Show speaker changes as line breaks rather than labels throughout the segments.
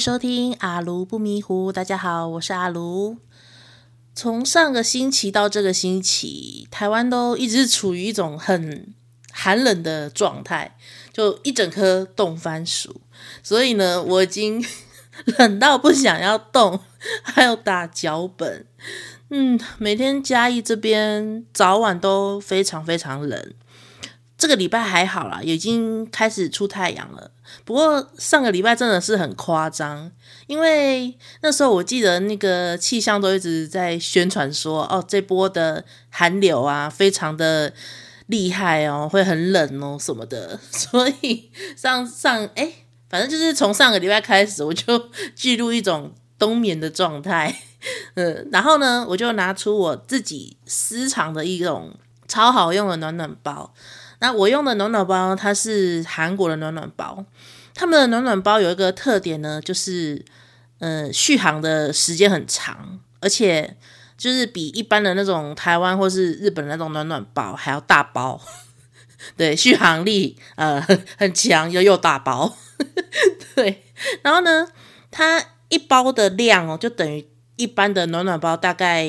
收听阿卢不迷糊。大家好，我是阿卢。从上个星期到这个星期，台湾都一直处于一种很寒冷的状态，就一整颗冻番薯。所以呢，我已经 冷到不想要动，还有打脚本。嗯，每天嘉义这边早晚都非常非常冷。这个礼拜还好啦，已经开始出太阳了。不过上个礼拜真的是很夸张，因为那时候我记得那个气象都一直在宣传说，哦，这波的寒流啊，非常的厉害哦，会很冷哦什么的。所以上上哎，反正就是从上个礼拜开始，我就进入一种冬眠的状态。嗯，然后呢，我就拿出我自己私藏的一种超好用的暖暖包。那我用的暖暖包，它是韩国的暖暖包。他们的暖暖包有一个特点呢，就是，呃，续航的时间很长，而且就是比一般的那种台湾或是日本的那种暖暖包还要大包。对，续航力呃很强又又大包。对，然后呢，它一包的量哦，就等于一般的暖暖包大概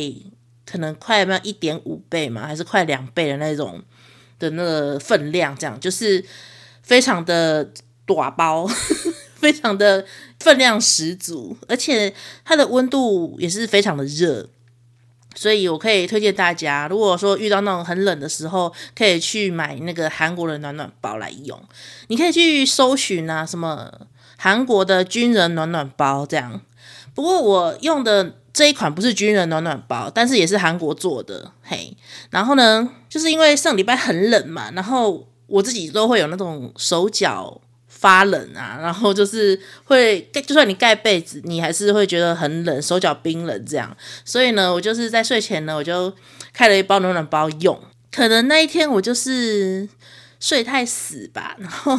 可能快一点五倍嘛，还是快两倍的那种。的那个分量，这样就是非常的大包，非常的分量十足，而且它的温度也是非常的热，所以我可以推荐大家，如果说遇到那种很冷的时候，可以去买那个韩国的暖暖包来用。你可以去搜寻啊，什么韩国的军人暖暖包这样。不过我用的。这一款不是军人暖暖包，但是也是韩国做的，嘿。然后呢，就是因为上礼拜很冷嘛，然后我自己都会有那种手脚发冷啊，然后就是会，就算你盖被子，你还是会觉得很冷，手脚冰冷这样。所以呢，我就是在睡前呢，我就开了一包暖暖包用。可能那一天我就是睡太死吧，然后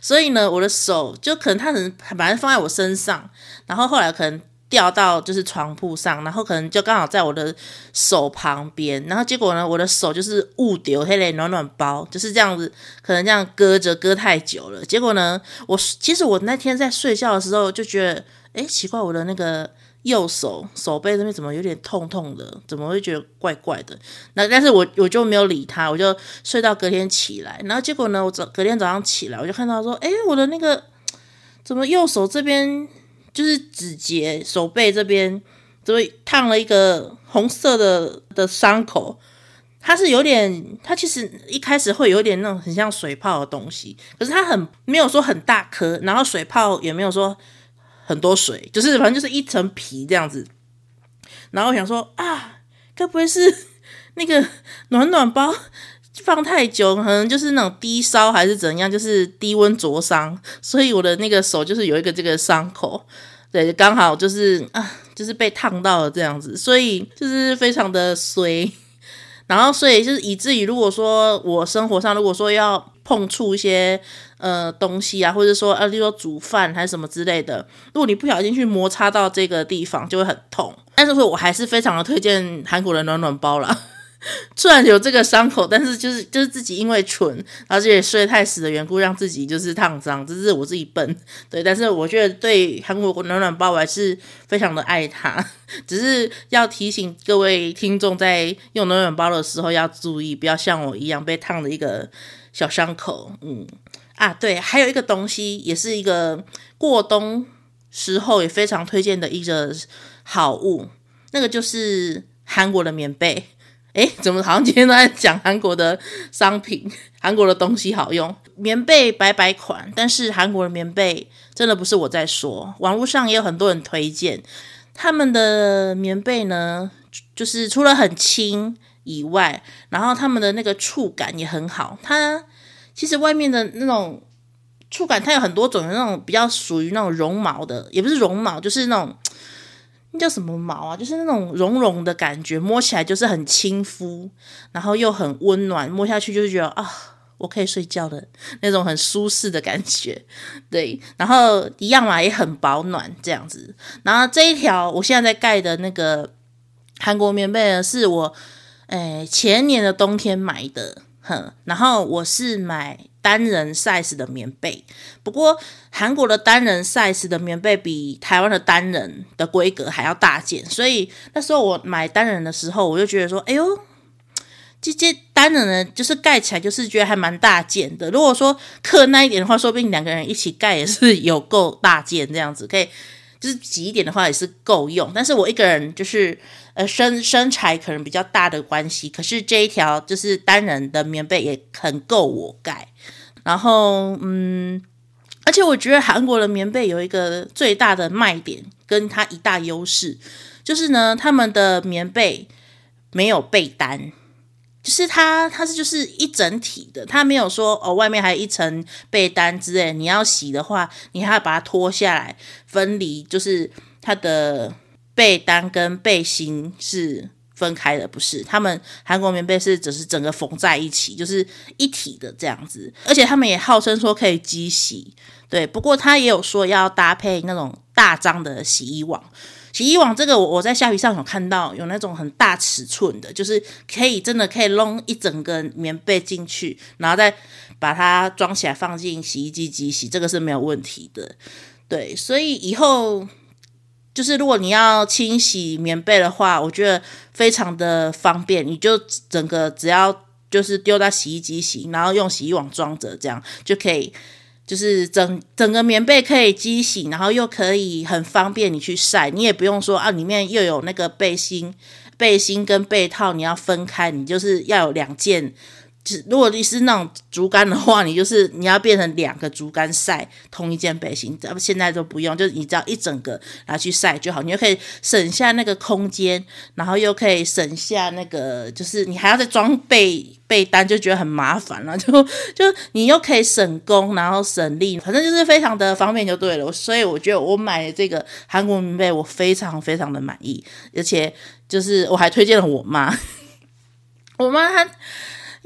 所以呢，我的手就可能它可能把它放在我身上，然后后来可能。掉到就是床铺上，然后可能就刚好在我的手旁边，然后结果呢，我的手就是误丢黑嘞暖暖包，就是这样子，可能这样搁着搁太久了，结果呢，我其实我那天在睡觉的时候就觉得，哎，奇怪，我的那个右手手背那边怎么有点痛痛的，怎么会觉得怪怪的？那但是我我就没有理他，我就睡到隔天起来，然后结果呢，我早隔天早上起来，我就看到说，哎，我的那个怎么右手这边。就是指节、手背这边，就会烫了一个红色的的伤口。它是有点，它其实一开始会有点那种很像水泡的东西，可是它很没有说很大颗，然后水泡也没有说很多水，就是反正就是一层皮这样子。然后我想说啊，该不会是 那个暖暖包？放太久，可能就是那种低烧还是怎样，就是低温灼伤，所以我的那个手就是有一个这个伤口，对，刚好就是啊，就是被烫到了这样子，所以就是非常的衰。然后所以就是以至于如果说我生活上如果说要碰触一些呃东西啊，或者说啊，例如说煮饭还是什么之类的，如果你不小心去摩擦到这个地方，就会很痛。但是说我还是非常的推荐韩国的暖暖包啦。虽然有这个伤口，但是就是就是自己因为蠢，而且睡太死的缘故，让自己就是烫伤，这是我自己笨。对，但是我觉得对韩国暖暖包我还是非常的爱它，只是要提醒各位听众在用暖暖包的时候要注意，不要像我一样被烫的一个小伤口。嗯啊，对，还有一个东西也是一个过冬时候也非常推荐的一个好物，那个就是韩国的棉被。诶，怎么好像今天都在讲韩国的商品，韩国的东西好用，棉被百百款，但是韩国的棉被真的不是我在说，网络上也有很多人推荐他们的棉被呢，就是除了很轻以外，然后他们的那个触感也很好。它其实外面的那种触感，它有很多种，有那种比较属于那种绒毛的，也不是绒毛，就是那种。那叫什么毛啊？就是那种绒绒的感觉，摸起来就是很亲肤，然后又很温暖，摸下去就是觉得啊，我可以睡觉的那种很舒适的感觉。对，然后一样嘛，也很保暖这样子。然后这一条我现在在盖的那个韩国棉被呢，是我诶前年的冬天买的，哼。然后我是买单人 size 的棉被，不过韩国的单人 size 的棉被比台湾的单人的规格还要大件，所以那时候我买单人的时候，我就觉得说，哎呦，这这单人呢，就是盖起来就是觉得还蛮大件的。如果说客难一点的话，说不定两个人一起盖也是有够大件这样子，可以就是挤一点的话也是够用。但是我一个人就是。呃，身身材可能比较大的关系，可是这一条就是单人的棉被也很够我盖。然后，嗯，而且我觉得韩国的棉被有一个最大的卖点，跟它一大优势，就是呢，他们的棉被没有被单，就是它它是就是一整体的，它没有说哦，外面还有一层被单之类，你要洗的话，你还要把它脱下来分离，就是它的。被单跟背心是分开的，不是？他们韩国棉被是只是整个缝在一起，就是一体的这样子。而且他们也号称说可以机洗，对。不过他也有说要搭配那种大张的洗衣网。洗衣网这个我我在虾皮上有看到有那种很大尺寸的，就是可以真的可以弄一整个棉被进去，然后再把它装起来放进洗衣机机洗，这个是没有问题的。对，所以以后。就是如果你要清洗棉被的话，我觉得非常的方便。你就整个只要就是丢到洗衣机洗，然后用洗衣网装着，这样就可以，就是整整个棉被可以机洗，然后又可以很方便你去晒。你也不用说啊，里面又有那个背心、背心跟被套，你要分开，你就是要有两件。如果你是那种竹竿的话，你就是你要变成两个竹竿晒同一件背心，咱们现在都不用，就是你只要一整个拿去晒就好，你就可以省下那个空间，然后又可以省下那个，就是你还要再装被被单，就觉得很麻烦了，就就你又可以省工，然后省力，反正就是非常的方便就对了。所以我觉得我买这个韩国棉被，我非常非常的满意，而且就是我还推荐了我妈，我妈她。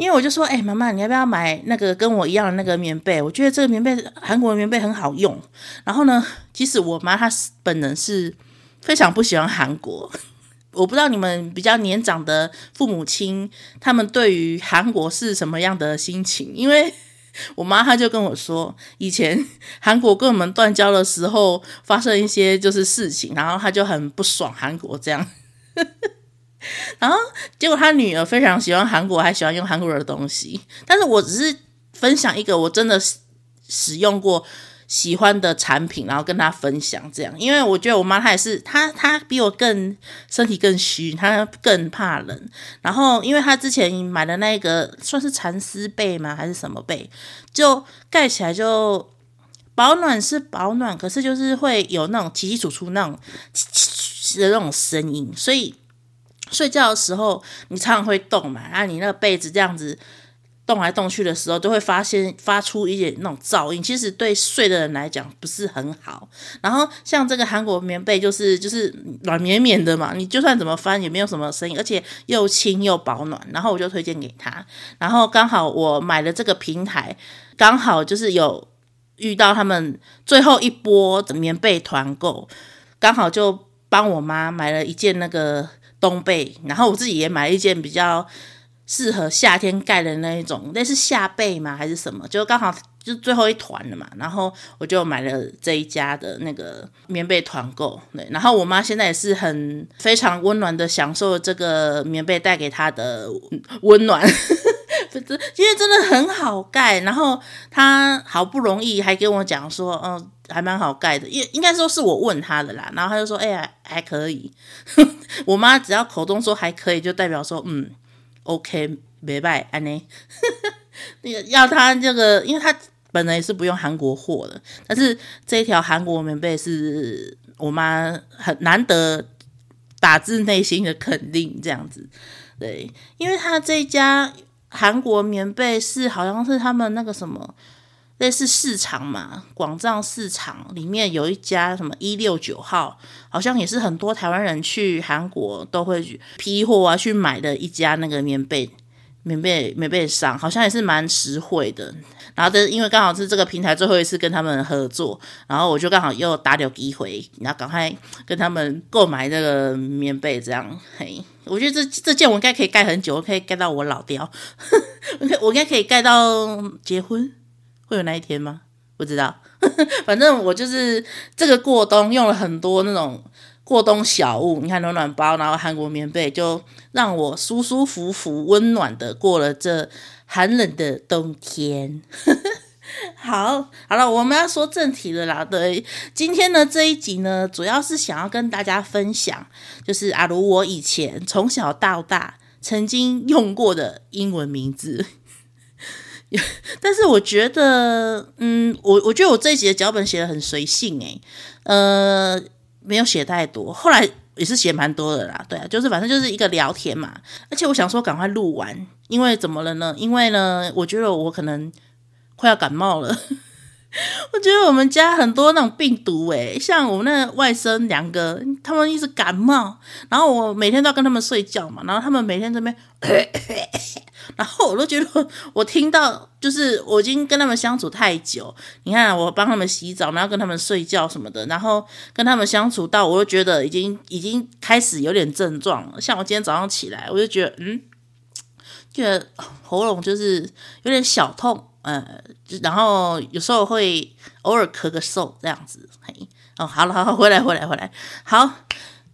因为我就说，哎、妈妈，你要不要买那个跟我一样的那个棉被？我觉得这个棉被，韩国的棉被很好用。然后呢，其实我妈她本人是非常不喜欢韩国。我不知道你们比较年长的父母亲，他们对于韩国是什么样的心情？因为我妈她就跟我说，以前韩国跟我们断交的时候，发生一些就是事情，然后她就很不爽韩国这样。然后结果他女儿非常喜欢韩国，还喜欢用韩国的东西。但是我只是分享一个我真的使用过喜欢的产品，然后跟他分享这样。因为我觉得我妈她也是，她她比我更身体更虚，她更怕冷。然后因为她之前买的那个算是蚕丝被吗？还是什么被？就盖起来就保暖是保暖，可是就是会有那种起起楚楚那种的那种声音，所以。睡觉的时候，你常常会动嘛，然后你那个被子这样子动来动去的时候，就会发现发出一点那种噪音。其实对睡的人来讲不是很好。然后像这个韩国棉被，就是就是软绵绵的嘛，你就算怎么翻也没有什么声音，而且又轻又保暖。然后我就推荐给他。然后刚好我买了这个平台，刚好就是有遇到他们最后一波的棉被团购，刚好就帮我妈买了一件那个。冬被，然后我自己也买了一件比较适合夏天盖的那一种，那是夏被吗？还是什么？就刚好就最后一团了嘛，然后我就买了这一家的那个棉被团购。对，然后我妈现在也是很非常温暖的享受这个棉被带给她的温暖。因为真的很好盖，然后他好不容易还跟我讲说，嗯、还蛮好盖的，应应该说是我问他的啦，然后他就说，哎呀，还可以。我妈只要口中说还可以，就代表说，嗯，OK，没拜安妮。那 个要他这个，因为他本来也是不用韩国货的，但是这一条韩国棉被是我妈很难得打自内心的肯定，这样子，对，因为他这一家。韩国棉被是好像是他们那个什么类似市场嘛，广藏市场里面有一家什么一六九号，好像也是很多台湾人去韩国都会批货啊去买的一家那个棉被棉被棉被商，好像也是蛮实惠的。然后的因为刚好是这个平台最后一次跟他们合作，然后我就刚好又打了机会，然后赶快跟他们购买这个棉被，这样嘿。我觉得这这件我应该可以盖很久，我可以盖到我老掉，我应该可以盖到结婚，会有那一天吗？不知道，反正我就是这个过冬用了很多那种过冬小物，你看暖暖包，然后韩国棉被，就让我舒舒服服、温暖的过了这寒冷的冬天。好，好了，我们要说正题了啦。对，今天呢这一集呢，主要是想要跟大家分享，就是阿如我以前从小到大曾经用过的英文名字。但是我觉得，嗯，我我觉得我这一集的脚本写的很随性诶，呃，没有写太多，后来也是写蛮多的啦，对啊，就是反正就是一个聊天嘛，而且我想说赶快录完，因为怎么了呢？因为呢，我觉得我可能快要感冒了。我觉得我们家很多那种病毒诶，像我们那外甥两个，他们一直感冒，然后我每天都要跟他们睡觉嘛，然后他们每天这边，然后我都觉得我听到，就是我已经跟他们相处太久，你看我帮他们洗澡，然后跟他们睡觉什么的，然后跟他们相处到，我就觉得已经已经开始有点症状了。像我今天早上起来，我就觉得嗯，觉得喉咙就是有点小痛。呃，然后有时候会偶尔咳个嗽这样子，嘿，哦，好了，好了，回来，回来，回来，好，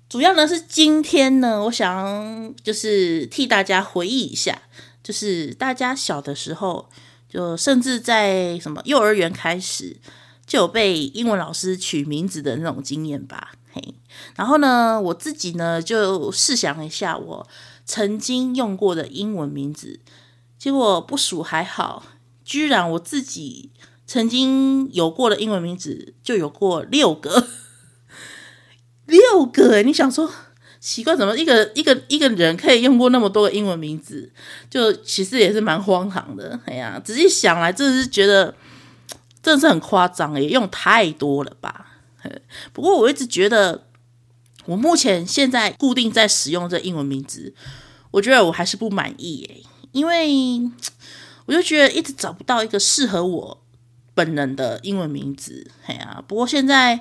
主要呢是今天呢，我想就是替大家回忆一下，就是大家小的时候，就甚至在什么幼儿园开始就有被英文老师取名字的那种经验吧，嘿，然后呢，我自己呢就试想一下我曾经用过的英文名字，结果不数还好。居然我自己曾经有过的英文名字就有过六个，六个诶，你想说奇怪，怎么一个一个一个人可以用过那么多个英文名字？就其实也是蛮荒唐的。哎呀，仔细想来，真的是觉得真的是很夸张，也用太多了吧？不过我一直觉得，我目前现在固定在使用这英文名字，我觉得我还是不满意诶，因为。我就觉得一直找不到一个适合我本人的英文名字，嘿啊！不过现在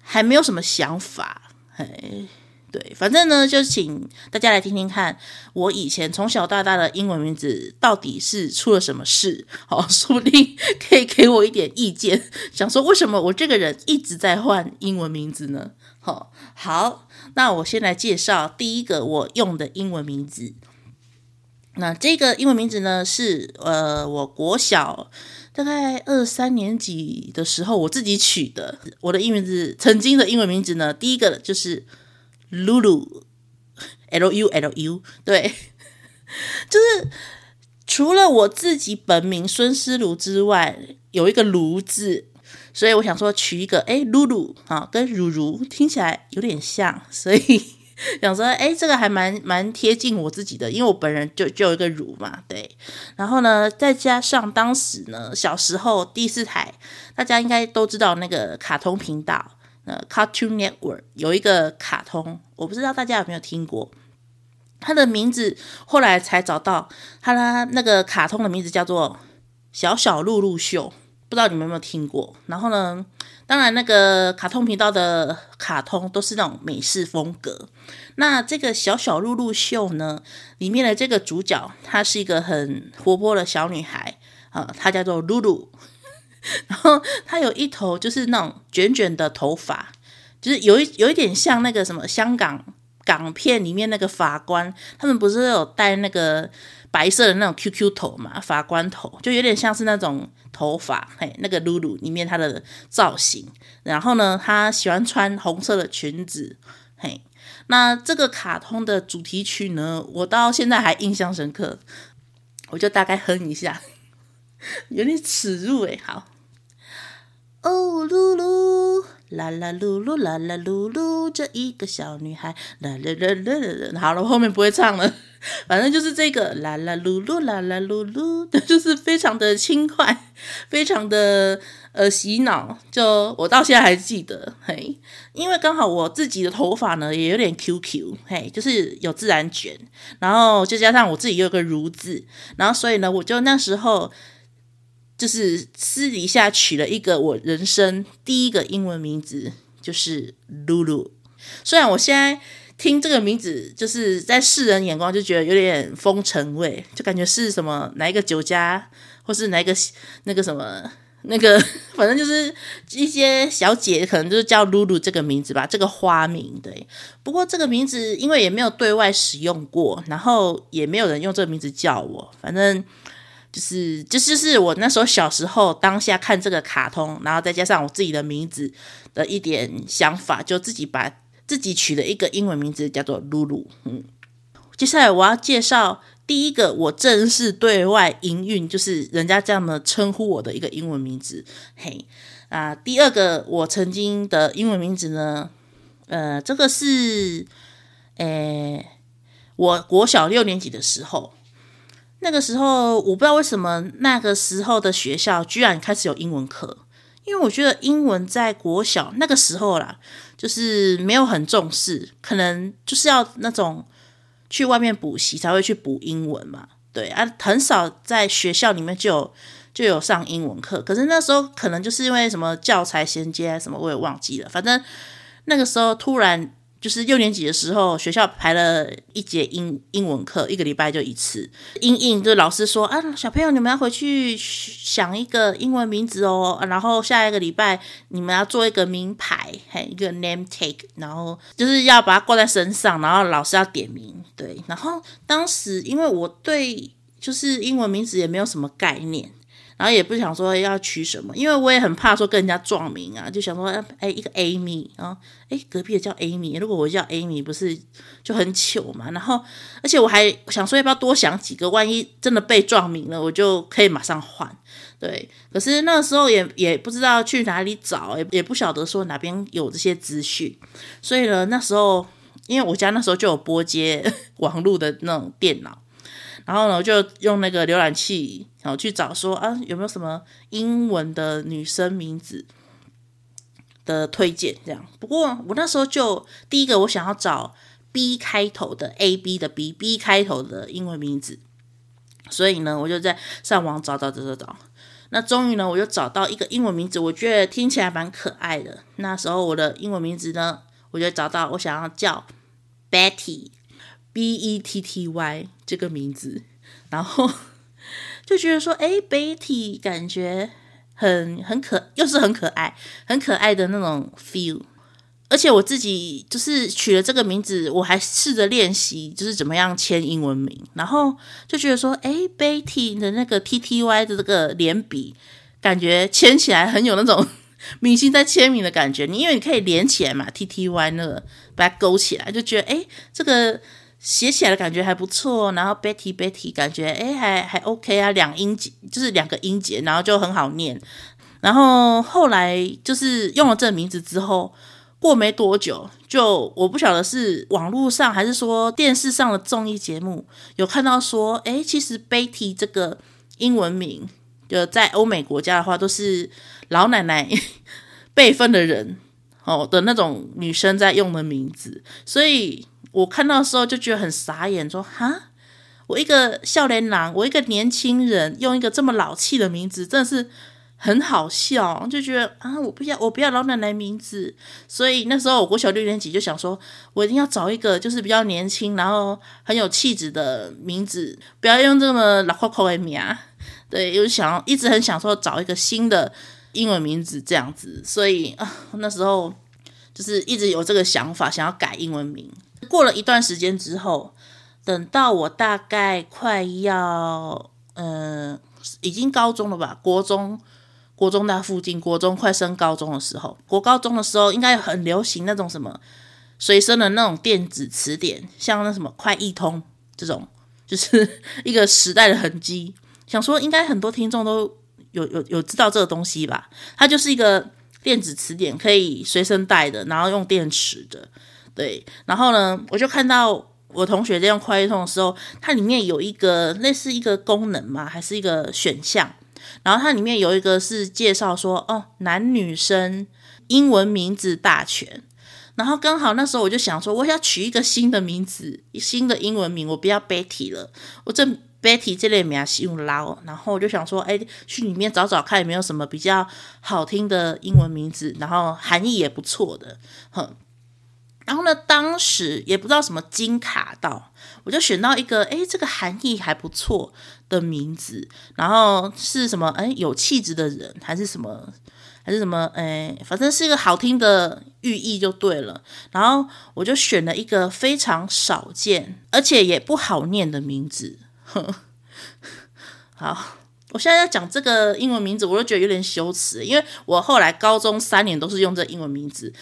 还没有什么想法，嘿，对，反正呢，就请大家来听听看，我以前从小到大的英文名字到底是出了什么事，好，说不定可以给我一点意见，想说为什么我这个人一直在换英文名字呢？好，好，那我先来介绍第一个我用的英文名字。那这个英文名字呢，是呃，我国小大概二三年级的时候我自己取的。我的英文名字，曾经的英文名字呢，第一个就是 Lulu，L U L U，对，就是除了我自己本名孙思如之外，有一个卢字，所以我想说取一个，哎，Lulu 啊，跟如如听起来有点像，所以。想说，哎，这个还蛮蛮贴近我自己的，因为我本人就就有一个乳嘛，对。然后呢，再加上当时呢，小时候第四台，大家应该都知道那个卡通频道，呃，Cartoon Network 有一个卡通，我不知道大家有没有听过，它的名字后来才找到，它的那个卡通的名字叫做《小小露露秀》，不知道你们有没有听过？然后呢？当然，那个卡通频道的卡通都是那种美式风格。那这个小小露露秀呢，里面的这个主角，她是一个很活泼的小女孩啊，呃，她叫做露露。然后她有一头就是那种卷卷的头发，就是有一有一点像那个什么香港港片里面那个法官，他们不是有戴那个。白色的那种 QQ 头嘛，法官头，就有点像是那种头发，嘿，那个露露里面她的造型。然后呢，她喜欢穿红色的裙子，嘿。那这个卡通的主题曲呢，我到现在还印象深刻，我就大概哼一下，有点耻辱诶。好，哦，露露，啦啦噜噜，啦啦噜噜，这一个小女孩，啦啦啦啦啦啦。好了，后面不会唱了。反正就是这个啦啦噜噜啦啦噜噜的，就是非常的轻快，非常的呃洗脑。就我到现在还记得，嘿，因为刚好我自己的头发呢也有点 QQ，嘿，就是有自然卷，然后就加上我自己有个如字，然后所以呢，我就那时候就是私底下取了一个我人生第一个英文名字，就是露露。虽然我现在。听这个名字，就是在世人眼光就觉得有点风尘味，就感觉是什么哪一个酒家或是哪个那个什么那个，反正就是一些小姐可能就是叫露露这个名字吧，这个花名对。不过这个名字因为也没有对外使用过，然后也没有人用这个名字叫我，反正就是就是是我那时候小时候当下看这个卡通，然后再加上我自己的名字的一点想法，就自己把自己取了一个英文名字叫做露露。嗯，接下来我要介绍。第一个，我正式对外营运，就是人家这样的称呼我的一个英文名字，嘿啊。第二个，我曾经的英文名字呢，呃，这个是，诶，我国小六年级的时候，那个时候我不知道为什么那个时候的学校居然开始有英文课，因为我觉得英文在国小那个时候啦，就是没有很重视，可能就是要那种。去外面补习才会去补英文嘛，对啊，很少在学校里面就有就有上英文课。可是那时候可能就是因为什么教材衔接什么，我也忘记了。反正那个时候突然。就是六年级的时候，学校排了一节英英文课，一个礼拜就一次。英英就老师说啊，小朋友你们要回去想一个英文名字哦，然后下一个礼拜你们要做一个名牌，嘿，一个 name tag，然后就是要把它挂在身上，然后老师要点名。对，然后当时因为我对就是英文名字也没有什么概念。然后也不想说要取什么，因为我也很怕说跟人家撞名啊，就想说，哎，一个 Amy，啊哎，隔壁的叫 Amy，如果我叫 Amy，不是就很糗嘛？然后，而且我还想说，要不要多想几个，万一真的被撞名了，我就可以马上换。对，可是那时候也也不知道去哪里找，也也不晓得说哪边有这些资讯，所以呢，那时候因为我家那时候就有拨接 网络的那种电脑。然后呢，我就用那个浏览器，然后去找说啊，有没有什么英文的女生名字的推荐？这样。不过我那时候就第一个，我想要找 B 开头的 A B 的 B，B 开头的英文名字。所以呢，我就在上网找找找找找。那终于呢，我就找到一个英文名字，我觉得听起来蛮可爱的。那时候我的英文名字呢，我就找到我想要叫 Betty。B E T T Y 这个名字，然后 就觉得说，哎，Betty 感觉很很可，又是很可爱，很可爱的那种 feel。而且我自己就是取了这个名字，我还试着练习，就是怎么样签英文名。然后就觉得说，哎，Betty 的那个 T T Y 的这个连笔，感觉签起来很有那种 明星在签名的感觉。你因为你可以连起来嘛，T T Y 那个把它勾起来，就觉得哎，这个。写起来的感觉还不错，然后 Betty Betty 感觉诶还还 OK 啊，两音节就是两个音节，然后就很好念。然后后来就是用了这个名字之后，过没多久，就我不晓得是网络上还是说电视上的综艺节目有看到说，诶其实 Betty 这个英文名，就在欧美国家的话，都是老奶奶 辈分的人哦的那种女生在用的名字，所以。我看到的时候就觉得很傻眼，说哈，我一个少年郎，我一个年轻人用一个这么老气的名字，真的是很好笑，就觉得啊，我不要，我不要老奶奶名字。所以那时候我国小六年级就想说，我一定要找一个就是比较年轻，然后很有气质的名字，不要用这么老扣扣的名。对，有想一直很想说找一个新的英文名字这样子，所以啊，那时候就是一直有这个想法，想要改英文名。过了一段时间之后，等到我大概快要，嗯、呃，已经高中了吧，国中，国中那附近，国中快升高中的时候，国高中的时候应该很流行那种什么随身的那种电子词典，像那什么快易通这种，就是一个时代的痕迹。想说应该很多听众都有有有知道这个东西吧？它就是一个电子词典，可以随身带的，然后用电池的。对，然后呢，我就看到我同学在用快译通的时候，它里面有一个类似一个功能嘛，还是一个选项。然后它里面有一个是介绍说，哦，男女生英文名字大全。然后刚好那时候我就想说，我要取一个新的名字，新的英文名，我不要 Betty 了，我这 Betty 这类名是用捞。然后我就想说，哎，去里面找找看有没有什么比较好听的英文名字，然后含义也不错的，哼。然后呢，当时也不知道什么金卡到，我就选到一个，哎，这个含义还不错的名字，然后是什么？哎，有气质的人，还是什么？还是什么？哎，反正是一个好听的寓意就对了。然后我就选了一个非常少见，而且也不好念的名字。呵 好。我现在要讲这个英文名字，我都觉得有点羞耻，因为我后来高中三年都是用这英文名字，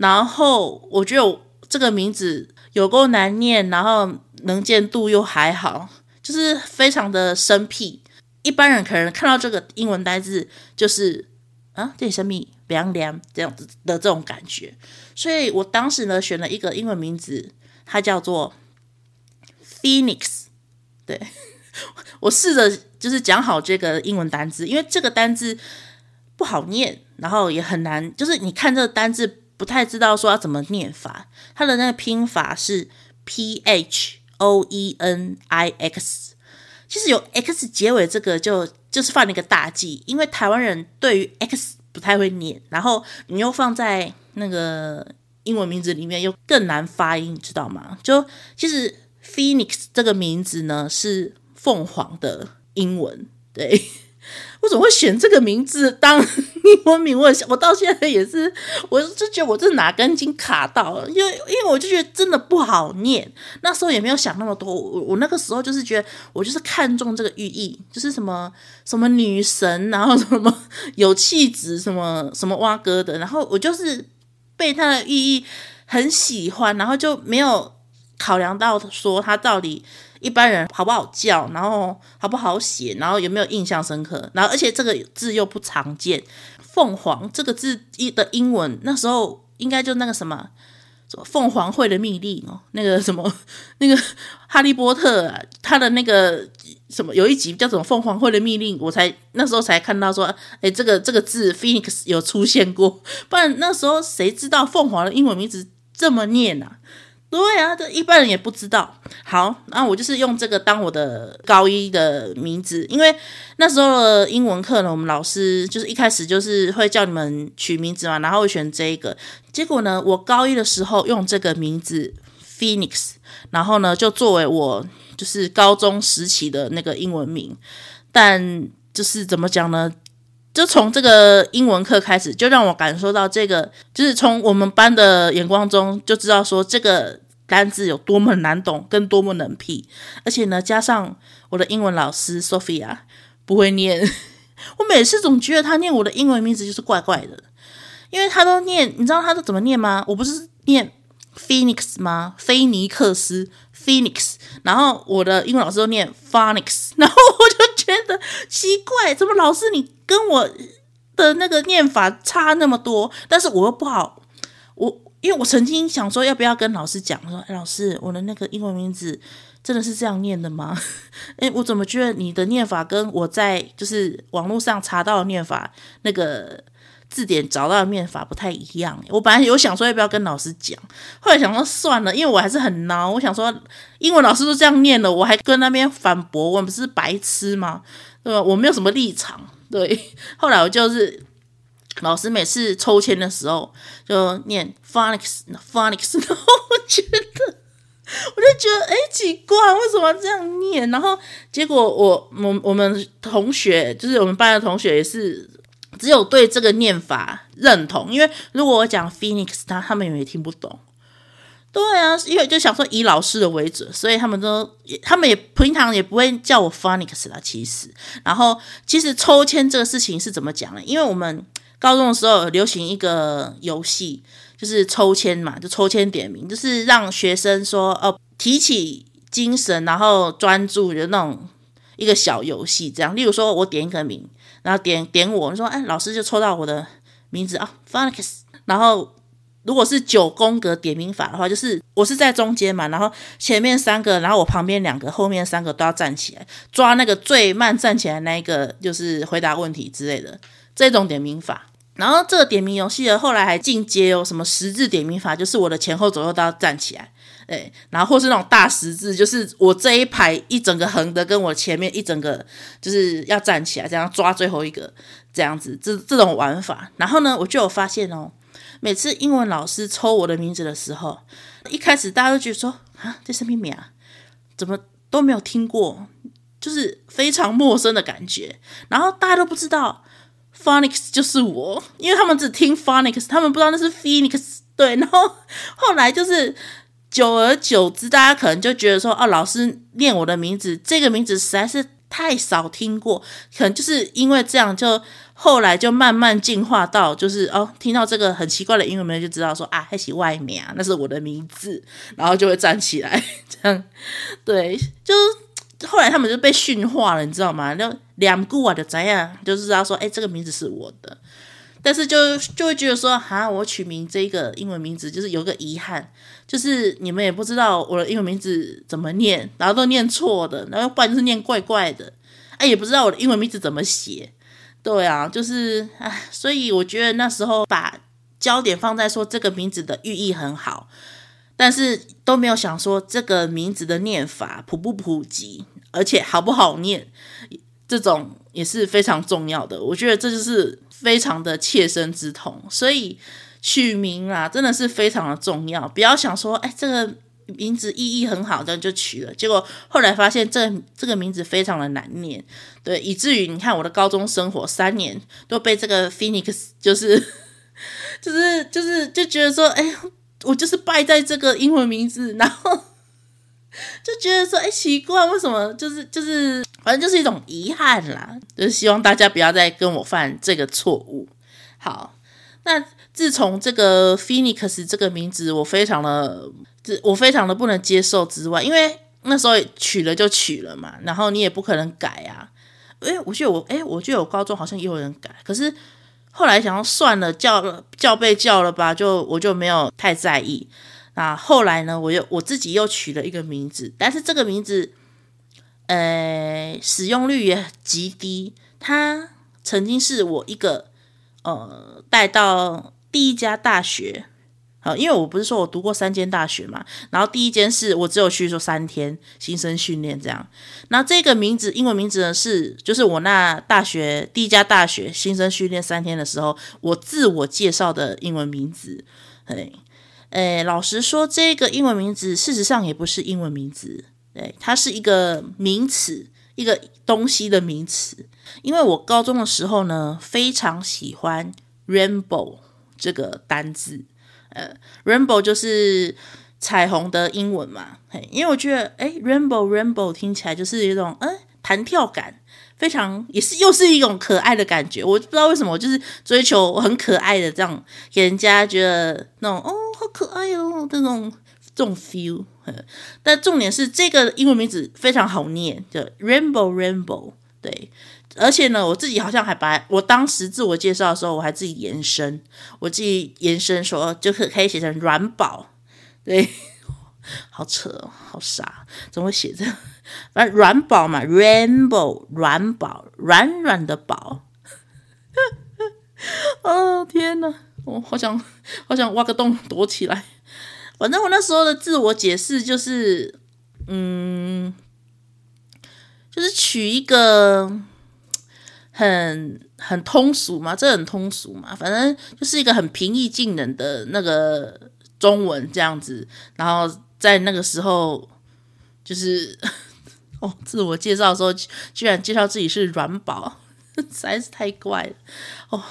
然后我觉得这个名字有够难念，然后能见度又还好，就是非常的生僻。一般人可能看到这个英文单字，就是啊，这里生僻凉凉这样子的这种感觉，所以我当时呢选了一个英文名字，它叫做 Phoenix，对。我试着就是讲好这个英文单字，因为这个单字不好念，然后也很难，就是你看这个单字不太知道说要怎么念法。它的那个拼法是 P H O E N I X，其实有 X 结尾这个就就是犯了一个大忌，因为台湾人对于 X 不太会念，然后你又放在那个英文名字里面又更难发音，你知道吗？就其实 Phoenix 这个名字呢是。凤凰的英文，对，我怎么会选这个名字当英文名？我我到现在也是，我就觉得我这哪根筋卡到了，因为因为我就觉得真的不好念。那时候也没有想那么多，我我那个时候就是觉得我就是看中这个寓意，就是什么什么女神，然后什么有气质，什么什么挖哥的，然后我就是被他的寓意很喜欢，然后就没有考量到说他到底。一般人好不好叫，然后好不好写，然后有没有印象深刻，然后而且这个字又不常见。凤凰这个字一的英文那时候应该就那个什么，凤凰会的密令哦，那个什么 那个哈利波特啊，他的那个什么有一集叫什么凤凰会的密令，我才那时候才看到说，哎，这个这个字 Phoenix 有出现过，不然那时候谁知道凤凰的英文名字这么念啊？对啊，这一般人也不知道。好，那我就是用这个当我的高一的名字，因为那时候的英文课呢，我们老师就是一开始就是会叫你们取名字嘛，然后会选这一个。结果呢，我高一的时候用这个名字 Phoenix，然后呢就作为我就是高中时期的那个英文名。但就是怎么讲呢？就从这个英文课开始，就让我感受到这个，就是从我们班的眼光中就知道说这个单字有多么难懂，跟多么冷僻。而且呢，加上我的英文老师 Sophia 不会念，我每次总觉得他念我的英文名字就是怪怪的，因为他都念，你知道他都怎么念吗？我不是念 Phoenix 吗？菲尼克斯 Phoenix，然后我的英文老师都念 Phonics，然后我就觉得奇怪，怎么老师你？跟我的那个念法差那么多，但是我又不好，我因为我曾经想说要不要跟老师讲说，老师，我的那个英文名字真的是这样念的吗？哎，我怎么觉得你的念法跟我在就是网络上查到的念法那个字典找到的念法不太一样？我本来有想说要不要跟老师讲，后来想说算了，因为我还是很孬，我想说英文老师都这样念了，我还跟那边反驳，我们不是白痴吗？对吧？我没有什么立场。对，后来我就是老师每次抽签的时候就念 phonics phonics，然后我觉得我就觉得哎奇怪，为什么要这样念？然后结果我我我们同学就是我们班的同学也是只有对这个念法认同，因为如果我讲 phoenix，他他们也听不懂。对啊，因为就想说以老师的为准，所以他们都，他们也平常也不会叫我 Phoenix 啦。其实，然后其实抽签这个事情是怎么讲呢？因为我们高中的时候流行一个游戏，就是抽签嘛，就抽签点名，就是让学生说哦，提起精神，然后专注的那种一个小游戏。这样，例如说我点一个名，然后点点我说，哎，老师就抽到我的名字啊，Phonics，然后。如果是九宫格点名法的话，就是我是在中间嘛，然后前面三个，然后我旁边两个，后面三个都要站起来，抓那个最慢站起来那一个，就是回答问题之类的这种点名法。然后这个点名游戏的后来还进阶哦什么十字点名法，就是我的前后左右都要站起来，哎，然后或是那种大十字，就是我这一排一整个横的，跟我前面一整个就是要站起来，这样抓最后一个这样子，这这种玩法。然后呢，我就有发现哦。每次英文老师抽我的名字的时候，一开始大家都觉得说啊，这是秘密啊？怎么都没有听过，就是非常陌生的感觉。然后大家都不知道 Phonics 就是我，因为他们只听 Phonics，他们不知道那是 Phoenix。对，然后后来就是久而久之，大家可能就觉得说，哦，老师念我的名字，这个名字实在是太少听过，可能就是因为这样就。后来就慢慢进化到，就是哦，听到这个很奇怪的英文名就知道说啊，还是外面啊，那是我的名字，然后就会站起来，这样，对，就后来他们就被驯化了，你知道吗？就两个啊，就怎样，就是知道说，哎，这个名字是我的，但是就就会觉得说，哈，我取名这个英文名字就是有个遗憾，就是你们也不知道我的英文名字怎么念，然后都念错的，然后不然就是念怪怪的，哎，也不知道我的英文名字怎么写。对啊，就是唉，所以我觉得那时候把焦点放在说这个名字的寓意很好，但是都没有想说这个名字的念法普不普及，而且好不好念，这种也是非常重要的。我觉得这就是非常的切身之痛，所以取名啊真的是非常的重要。不要想说，哎，这个。名字意义很好，这样就取了。结果后来发现这这个名字非常的难念，对，以至于你看我的高中生活三年都被这个 Phoenix 就是 就是就是就觉得说，哎，我就是败在这个英文名字，然后就觉得说，哎，奇怪，为什么就是就是反正就是一种遗憾啦，就是希望大家不要再跟我犯这个错误。好，那自从这个 Phoenix 这个名字，我非常的。我非常的不能接受之外，因为那时候取了就取了嘛，然后你也不可能改啊。诶，我觉得我诶，我觉得我高中好像也有人改，可是后来想要算了，叫了叫被叫了吧，就我就没有太在意。那后来呢，我又我自己又取了一个名字，但是这个名字，呃，使用率也极低。它曾经是我一个呃带到第一家大学。好，因为我不是说我读过三间大学嘛，然后第一间是我只有去说三天新生训练这样，那这个名字英文名字呢是就是我那大学第一家大学新生训练三天的时候，我自我介绍的英文名字。哎，哎，老实说，这个英文名字事实上也不是英文名字，对，它是一个名词，一个东西的名词。因为我高中的时候呢，非常喜欢 rainbow 这个单字。呃，rainbow 就是彩虹的英文嘛，嘿，因为我觉得，诶，rainbow rainbow 听起来就是一种，嗯，弹跳感，非常也是又是一种可爱的感觉。我不知道为什么，我就是追求很可爱的这样，给人家觉得那种哦，好可爱哦，这种这种 feel。但重点是这个英文名字非常好念，就 rainbow rainbow，对。而且呢，我自己好像还把我当时自我介绍的时候，我还自己延伸，我自己延伸说，就是可以写成软宝，对，好扯哦，好傻，怎么会写这？反正软宝嘛，rainbow 软宝，软软的宝。哦天哪，我好想好想挖个洞躲起来。反正我那时候的自我解释就是，嗯，就是取一个。很很通俗嘛，这很通俗嘛，反正就是一个很平易近人的那个中文这样子。然后在那个时候，就是 哦，自我介绍的时候，居然介绍自己是软宝，实在是太怪了哦。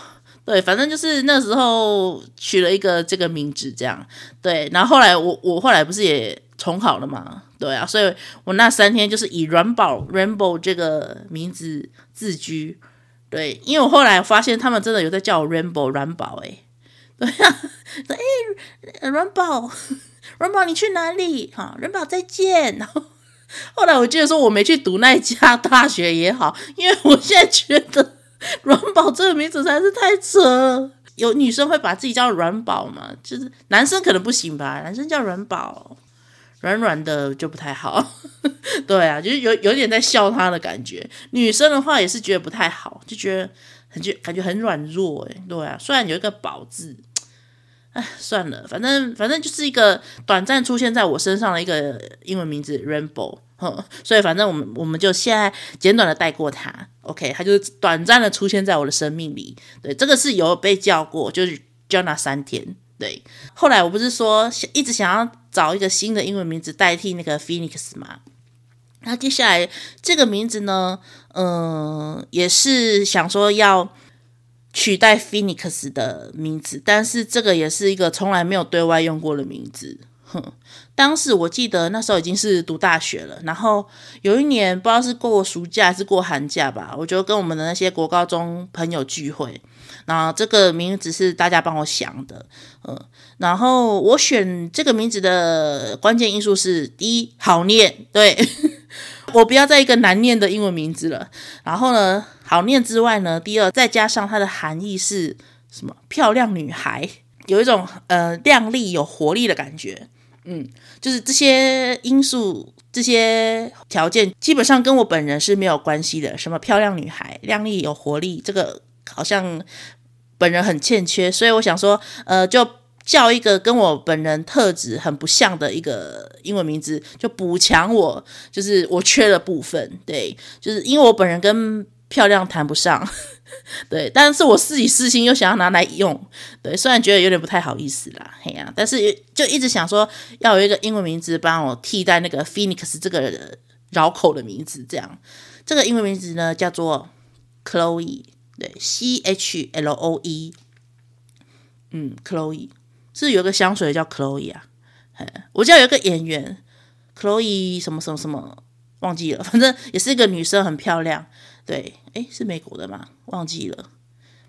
对，反正就是那时候取了一个这个名字这样。对，然后后来我我后来不是也重考了嘛？对啊，所以我那三天就是以软宝 Rainbow 这个名字自居。对，因为我后来发现他们真的有在叫我 Rainbow 软宝，哎，对呀，哎，软宝，软宝你去哪里？哈，软宝再见。然后后来我记得说我没去读那家大学也好，因为我现在觉得 软宝这个名字实在是太扯了。有女生会把自己叫软宝吗？就是男生可能不行吧，男生叫软宝。软软的就不太好，对啊，就是有有点在笑他的感觉。女生的话也是觉得不太好，就觉得很觉感觉很软弱，诶，对啊。虽然有一个宝字，哎，算了，反正反正就是一个短暂出现在我身上的一个英文名字 Rainbow，哼，所以反正我们我们就现在简短的带过他，OK，他就短暂的出现在我的生命里。对，这个是有被叫过，就是叫那三天。对，后来我不是说一直想要找一个新的英文名字代替那个 Phoenix 吗？那接下来这个名字呢，嗯、也是想说要取代 Phoenix 的名字，但是这个也是一个从来没有对外用过的名字。哼，当时我记得那时候已经是读大学了，然后有一年不知道是过暑假还是过寒假吧，我就跟我们的那些国高中朋友聚会，那这个名字是大家帮我想的，嗯，然后我选这个名字的关键因素是第一，好念，对，我不要再一个难念的英文名字了，然后呢，好念之外呢，第二再加上它的含义是什么？漂亮女孩，有一种呃靓丽有活力的感觉。嗯，就是这些因素、这些条件，基本上跟我本人是没有关系的。什么漂亮女孩、靓丽有活力，这个好像本人很欠缺，所以我想说，呃，就叫一个跟我本人特质很不像的一个英文名字，就补强我就是我缺的部分。对，就是因为我本人跟漂亮谈不上。对，但是我自己私心又想要拿来用，对，虽然觉得有点不太好意思啦，嘿呀、但是就一直想说要有一个英文名字帮我替代那个 Phoenix 这个绕口的名字，这样，这个英文名字呢叫做 Chloe，对，C H L O E，嗯，Chloe 是有个香水叫 Chloe 啊，我知道有个演员 Chloe 什么什么什么忘记了，反正也是一个女生，很漂亮。对，诶，是美国的吗？忘记了，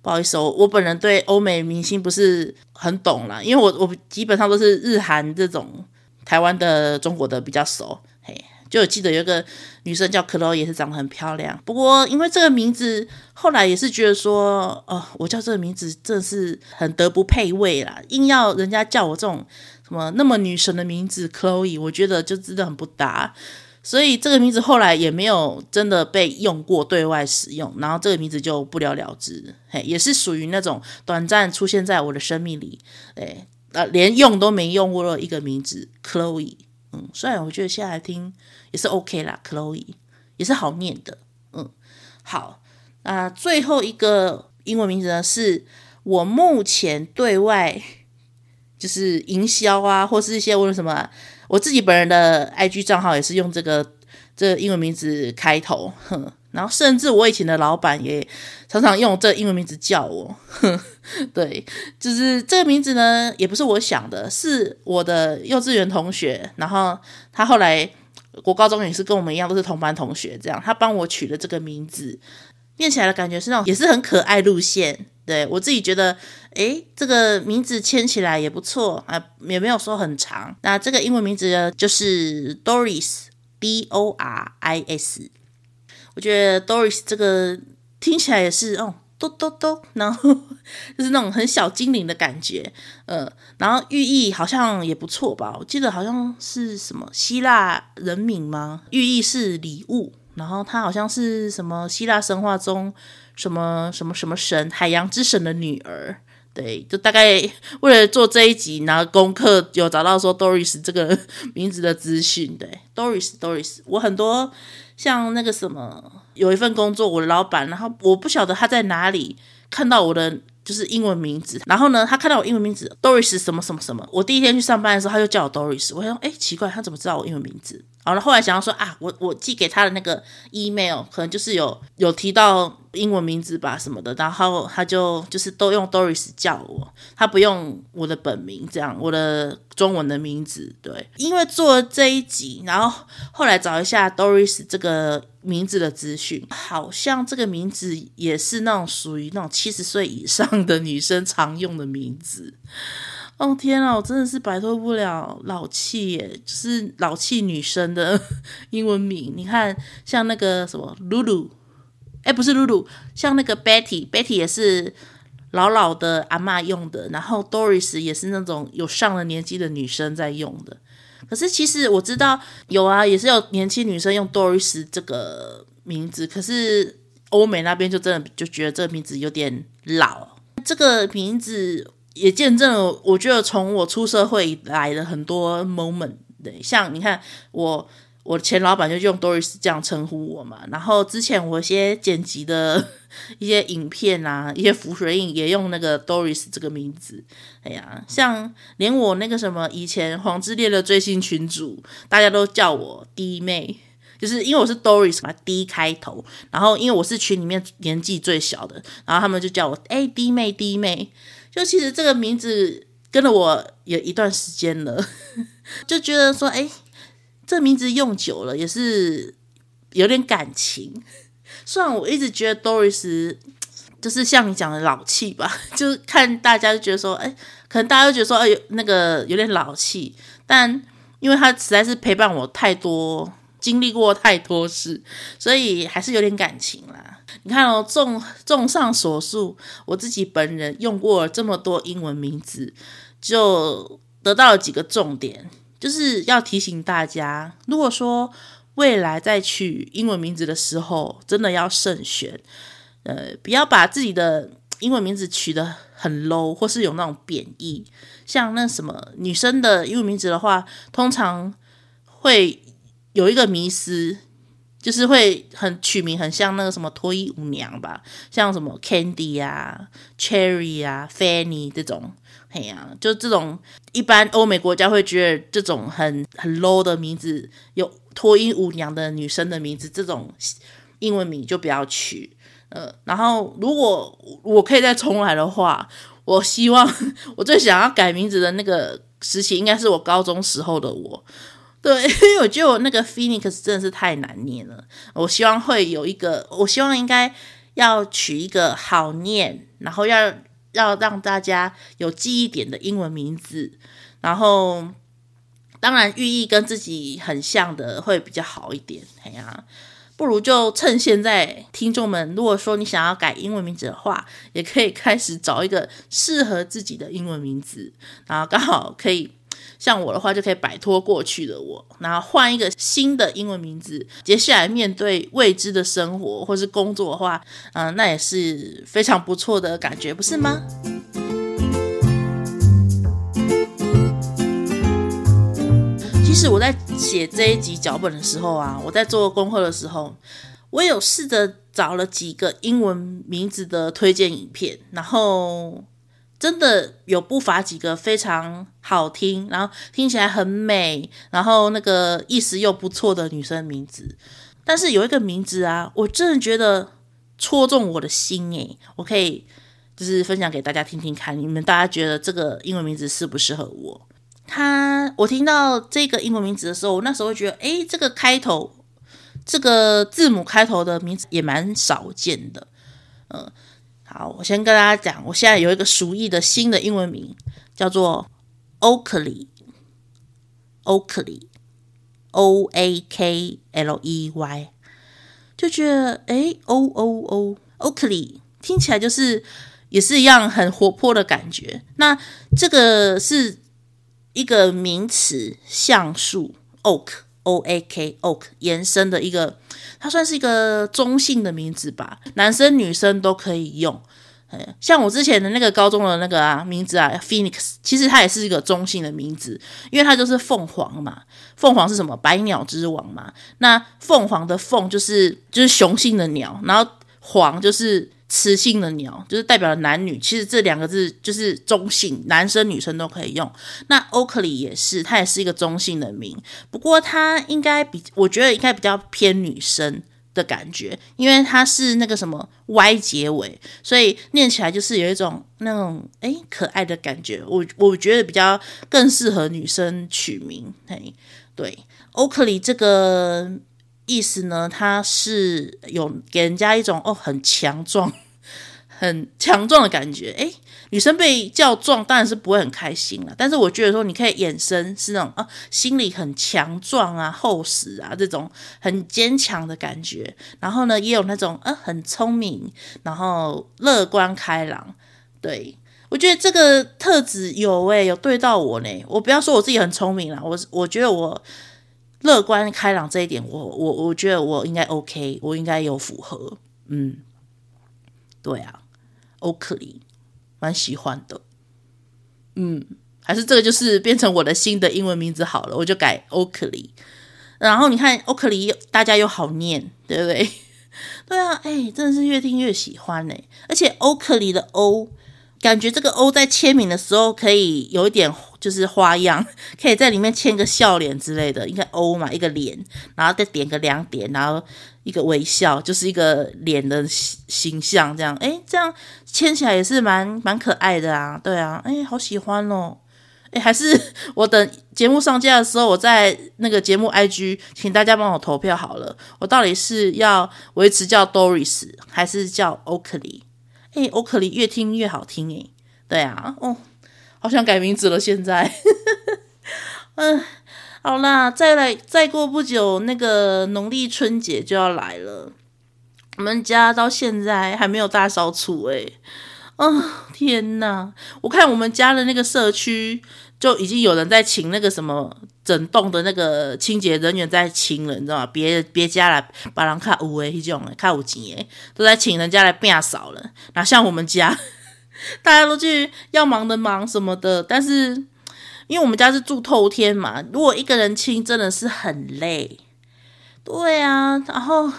不好意思，我我本人对欧美明星不是很懂啦，因为我我基本上都是日韩这种台湾的、中国的比较熟。嘿，就有记得有个女生叫 Chloe，也是长得很漂亮。不过因为这个名字，后来也是觉得说，哦，我叫这个名字真的是很德不配位啦，硬要人家叫我这种什么那么女神的名字 Chloe，我觉得就真的很不搭。所以这个名字后来也没有真的被用过对外使用，然后这个名字就不了了之，嘿，也是属于那种短暂出现在我的生命里，哎，呃，连用都没用过的一个名字，Chloe，嗯，虽然我觉得现在听也是 OK 啦，Chloe 也是好念的，嗯，好，那最后一个英文名字呢，是我目前对外就是营销啊，或是一些问什么。我自己本人的 IG 账号也是用这个这英文名字开头，哼，然后甚至我以前的老板也常常用这英文名字叫我，哼，对，就是这个名字呢，也不是我想的，是我的幼稚园同学，然后他后来国高中也是跟我们一样都是同班同学，这样他帮我取了这个名字，念起来的感觉是那种也是很可爱路线。对，我自己觉得，诶，这个名字签起来也不错啊，也没有说很长。那这个英文名字呢，就是 Doris，D O R I S。我觉得 Doris 这个听起来也是哦，嘟嘟嘟，然后就是那种很小精灵的感觉，呃，然后寓意好像也不错吧？我记得好像是什么希腊人名吗？寓意是礼物，然后它好像是什么希腊神话中。什么什么什么神，海洋之神的女儿，对，就大概为了做这一集，拿功课有找到说 Doris 这个名字的资讯，对，Doris Doris，我很多像那个什么，有一份工作，我的老板，然后我不晓得他在哪里看到我的。就是英文名字，然后呢，他看到我英文名字 Doris 什么什么什么，我第一天去上班的时候，他就叫我 Doris，我说，哎，奇怪，他怎么知道我英文名字？好了，后来想要说啊，我我寄给他的那个 email 可能就是有有提到英文名字吧什么的，然后他就就是都用 Doris 叫我，他不用我的本名这样，我的中文的名字，对，因为做了这一集，然后后来找一下 Doris 这个。名字的资讯，好像这个名字也是那种属于那种七十岁以上的女生常用的名字。哦天啊，我真的是摆脱不了老气耶，就是老气女生的 英文名。你看，像那个什么露露，哎，不是露露，像那个 Betty，Betty 也是老老的阿嬷用的，然后 Doris 也是那种有上了年纪的女生在用的。可是其实我知道有啊，也是有年轻女生用 Doris 这个名字。可是欧美那边就真的就觉得这个名字有点老。这个名字也见证了，我觉得从我出社会以来的很多 moment。对，像你看我我前老板就用 Doris 这样称呼我嘛。然后之前我一些剪辑的一些影片啊，一些浮水印也用那个 Doris 这个名字。哎呀，像连我那个什么以前黄之烈的追星群主，大家都叫我 D 妹，就是因为我是 Doris 嘛，D 开头。然后因为我是群里面年纪最小的，然后他们就叫我哎 D 妹 D 妹。就其实这个名字跟了我有一段时间了，就觉得说哎。这名字用久了也是有点感情，虽然我一直觉得 Doris 就是像你讲的老气吧，就是看大家就觉得说，哎，可能大家都觉得说，哎，那个有点老气，但因为他实在是陪伴我太多，经历过太多事，所以还是有点感情啦。你看哦，综综上所述，我自己本人用过这么多英文名字，就得到了几个重点。就是要提醒大家，如果说未来在取英文名字的时候，真的要慎选，呃，不要把自己的英文名字取得很 low，或是有那种贬义。像那什么女生的英文名字的话，通常会有一个迷思，就是会很取名很像那个什么脱衣舞娘吧，像什么 Candy 啊、Cherry 啊、Fanny 这种。嘿呀、就这种一般欧美国家会觉得这种很很 low 的名字，有脱衣舞娘的女生的名字，这种英文名就不要取。呃，然后如果我可以再重来的话，我希望 我最想要改名字的那个时期，应该是我高中时候的我。对，因为我觉得我那个 Phoenix 真的是太难念了。我希望会有一个，我希望应该要取一个好念，然后要。要让大家有记忆点的英文名字，然后当然寓意跟自己很像的会比较好一点。哎呀，不如就趁现在，听众们，如果说你想要改英文名字的话，也可以开始找一个适合自己的英文名字，然后刚好可以。像我的话，就可以摆脱过去的我，然后换一个新的英文名字。接下来面对未知的生活或是工作的话，嗯、那也是非常不错的感觉，不是吗？其实我在写这一集脚本的时候啊，我在做功课的时候，我有试着找了几个英文名字的推荐影片，然后。真的有不乏几个非常好听，然后听起来很美，然后那个意思又不错的女生名字。但是有一个名字啊，我真的觉得戳中我的心诶，我可以就是分享给大家听听看，你们大家觉得这个英文名字适不适合我？他，我听到这个英文名字的时候，我那时候觉得，诶，这个开头，这个字母开头的名字也蛮少见的，嗯。好，我先跟大家讲，我现在有一个熟意的新的英文名，叫做 Oakley，Oakley，O A K L E Y，就觉得诶 O O O Oakley 听起来就是也是一样很活泼的感觉。那这个是一个名词，橡树 Oak O A K Oak 延伸的一个。它算是一个中性的名字吧，男生女生都可以用。像我之前的那个高中的那个啊名字啊，Phoenix，其实它也是一个中性的名字，因为它就是凤凰嘛。凤凰是什么？百鸟之王嘛。那凤凰的凤就是就是雄性的鸟，然后凰就是。雌性的鸟就是代表了男女，其实这两个字就是中性，男生女生都可以用。那 Oakley 也是，它也是一个中性的名，不过它应该比我觉得应该比较偏女生的感觉，因为它是那个什么 Y 结尾，所以念起来就是有一种那种诶可爱的感觉。我我觉得比较更适合女生取名。嘿，对，Oakley 这个。意思呢，它是有给人家一种哦很强壮、很强壮的感觉。诶，女生被叫壮，当然是不会很开心了。但是我觉得说，你可以衍生是那种啊，心里很强壮啊、厚实啊这种很坚强的感觉。然后呢，也有那种啊很聪明，然后乐观开朗。对，我觉得这个特质有诶，有对到我呢。我不要说我自己很聪明啦，我我觉得我。乐观开朗这一点，我我我觉得我应该 OK，我应该有符合，嗯，对啊 oakly 蛮喜欢的，嗯，还是这个就是变成我的新的英文名字好了，我就改 oakly。然后你看欧克里，大家又好念，对不对？对啊，哎，真的是越听越喜欢哎，而且欧克里的 O。感觉这个 O 在签名的时候可以有一点就是花样，可以在里面签个笑脸之类的。应该 O 嘛，一个脸，然后再点个两点，然后一个微笑，就是一个脸的形象这样。诶，这样签起来也是蛮蛮可爱的啊。对啊，诶，好喜欢哦。诶，还是我等节目上架的时候，我在那个节目 IG，请大家帮我投票好了。我到底是要维持叫 Doris，还是叫 Oakley？哎，欧克里越听越好听哎，对啊，哦，好想改名字了。现在，嗯，好啦，再来，再过不久，那个农历春节就要来了。我们家到现在还没有大扫除哎，啊、哦，天呐！我看我们家的那个社区就已经有人在请那个什么整栋的那个清洁人员在清了，你知道吗？别别家来把人看五 A，这种看有钱诶，都在请人家来变扫了。哪像我们家，大家都去要忙的忙什么的，但是因为我们家是住透天嘛，如果一个人清真的是很累。对啊，然后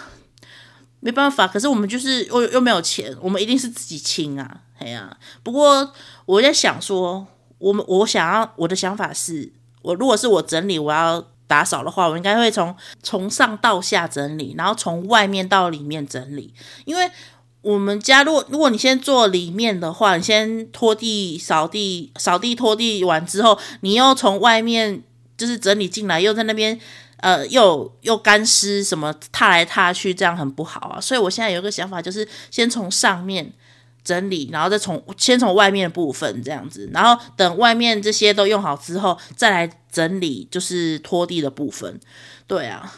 没办法，可是我们就是又又没有钱，我们一定是自己清啊。哎呀，不过我在想说。我们我想要我的想法是，我如果是我整理，我要打扫的话，我应该会从从上到下整理，然后从外面到里面整理。因为我们家如果如果你先做里面的话，你先拖地、扫地、扫地、拖地完之后，你又从外面就是整理进来，又在那边呃又又干湿什么踏来踏去，这样很不好啊。所以我现在有个想法，就是先从上面。整理，然后再从先从外面的部分这样子，然后等外面这些都用好之后，再来整理就是拖地的部分。对啊，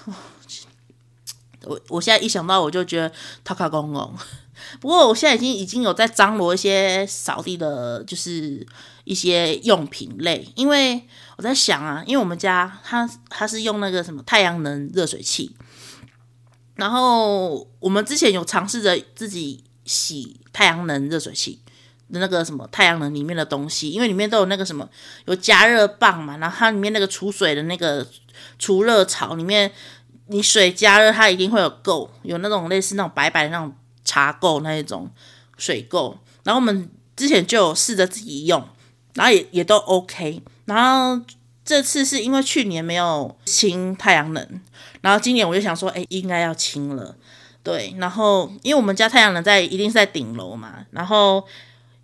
我我现在一想到我就觉得他卡公公。不过我现在已经已经有在张罗一些扫地的，就是一些用品类，因为我在想啊，因为我们家它它是用那个什么太阳能热水器，然后我们之前有尝试着自己。洗太阳能热水器的那个什么太阳能里面的东西，因为里面都有那个什么有加热棒嘛，然后它里面那个储水的那个储热槽里面，你水加热它一定会有垢，有那种类似那种白白的那种茶垢那一种水垢。然后我们之前就有试着自己用，然后也也都 OK。然后这次是因为去年没有清太阳能，然后今年我就想说，哎，应该要清了。对，然后因为我们家太阳能在，一定是在顶楼嘛。然后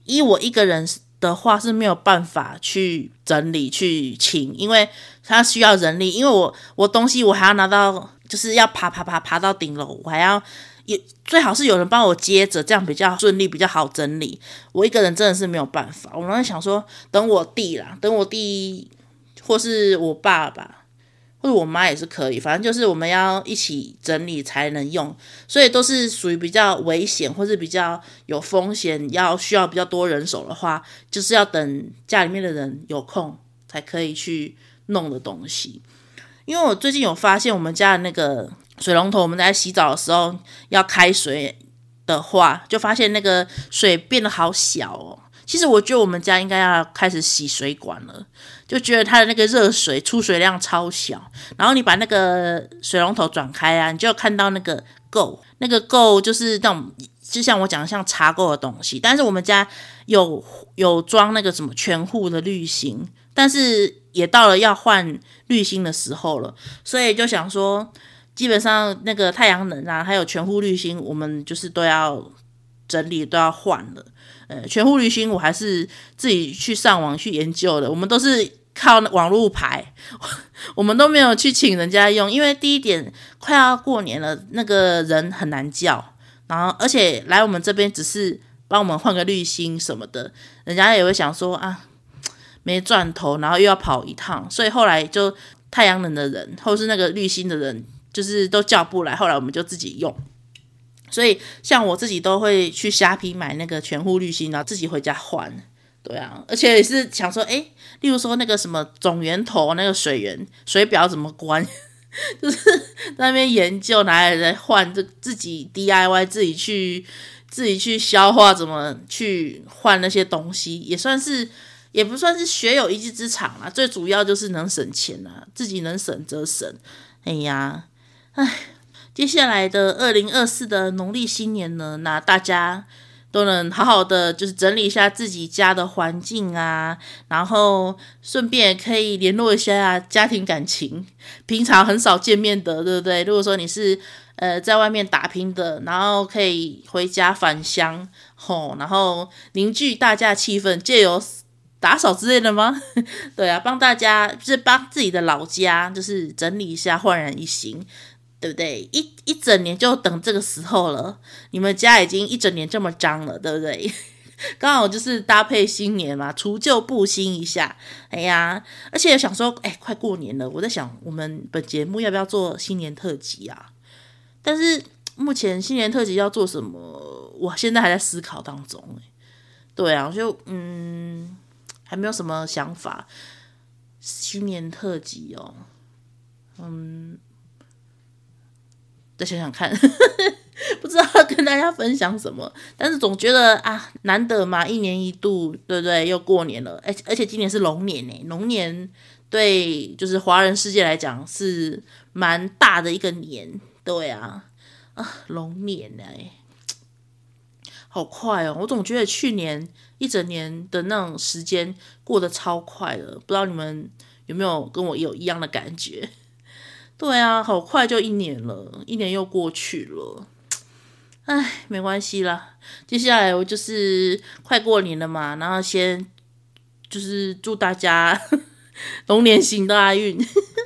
依我一个人的话是没有办法去整理去清，因为它需要人力。因为我我东西我还要拿到，就是要爬爬爬爬到顶楼，我还要也最好是有人帮我接着，这样比较顺利，比较好整理。我一个人真的是没有办法。我在想说，等我弟啦，等我弟或是我爸爸。或者我妈也是可以，反正就是我们要一起整理才能用，所以都是属于比较危险或是比较有风险，要需要比较多人手的话，就是要等家里面的人有空才可以去弄的东西。因为我最近有发现，我们家的那个水龙头，我们在洗澡的时候要开水的话，就发现那个水变得好小哦。其实我觉得我们家应该要开始洗水管了。就觉得它的那个热水出水量超小，然后你把那个水龙头转开啊，你就看到那个垢，那个垢就是那种，就像我讲的像茶垢的东西。但是我们家有有装那个什么全户的滤芯，但是也到了要换滤芯的时候了，所以就想说，基本上那个太阳能啊，还有全户滤芯，我们就是都要整理，都要换了。呃，全户滤芯我还是自己去上网去研究的，我们都是。靠网络排，我们都没有去请人家用，因为第一点快要过年了，那个人很难叫，然后而且来我们这边只是帮我们换个滤芯什么的，人家也会想说啊，没赚头，然后又要跑一趟，所以后来就太阳能的人或是那个滤芯的人，就是都叫不来，后来我们就自己用，所以像我自己都会去虾皮买那个全户滤芯，然后自己回家换。对啊，而且也是想说，诶，例如说那个什么总源头那个水源水表怎么关，就是那边研究，拿来来换，这自己 DIY 自己去自己去消化，怎么去换那些东西，也算是也不算是学有一技之长啦，最主要就是能省钱啊，自己能省则省。哎呀，哎，接下来的二零二四的农历新年呢，那大家都能好好的就是整理一下自己家的环境啊，然后顺便可以联络一下家庭感情，平常很少见面的，对不对？如果说你是呃在外面打拼的，然后可以回家返乡，吼，然后凝聚大家气氛，借由。打扫之类的吗？对啊，帮大家就是帮自己的老家，就是整理一下，焕然一新，对不对？一一整年就等这个时候了。你们家已经一整年这么脏了，对不对？刚好就是搭配新年嘛，除旧布新一下。哎呀，而且想说，哎，快过年了，我在想，我们本节目要不要做新年特辑啊？但是目前新年特辑要做什么，我现在还在思考当中。对啊，就嗯。还没有什么想法，新年特辑哦，嗯，再想想看，不知道要跟大家分享什么，但是总觉得啊，难得嘛，一年一度，对不对？又过年了，而且而且今年是龙年呢，龙年对，就是华人世界来讲是蛮大的一个年，对啊，啊，龙年呢。好快哦！我总觉得去年一整年的那种时间过得超快了，不知道你们有没有跟我有一样的感觉？对啊，好快就一年了，一年又过去了。唉，没关系啦，接下来我就是快过年了嘛，然后先就是祝大家 龙年行大运，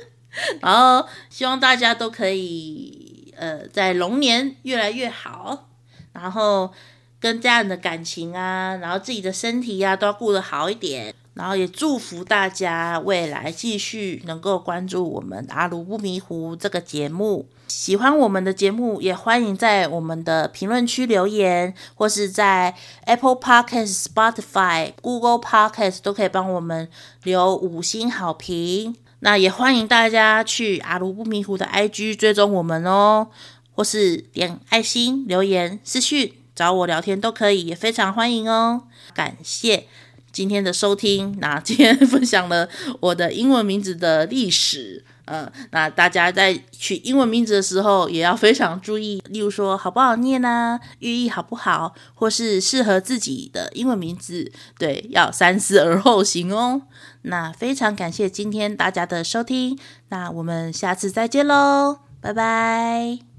然后希望大家都可以呃在龙年越来越好，然后。跟家人的感情啊，然后自己的身体呀、啊，都要顾得好一点。然后也祝福大家未来继续能够关注我们阿茹不迷糊这个节目。喜欢我们的节目，也欢迎在我们的评论区留言，或是在 Apple Podcast、Spotify、Google Podcast 都可以帮我们留五星好评。那也欢迎大家去阿茹不迷糊的 IG 追踪我们哦，或是点爱心留言私讯。找我聊天都可以，也非常欢迎哦。感谢今天的收听。那 今天分享了我的英文名字的历史，呃，那大家在取英文名字的时候也要非常注意，例如说好不好念啊，寓意好不好，或是适合自己的英文名字，对，要三思而后行哦。那非常感谢今天大家的收听，那我们下次再见喽，拜拜。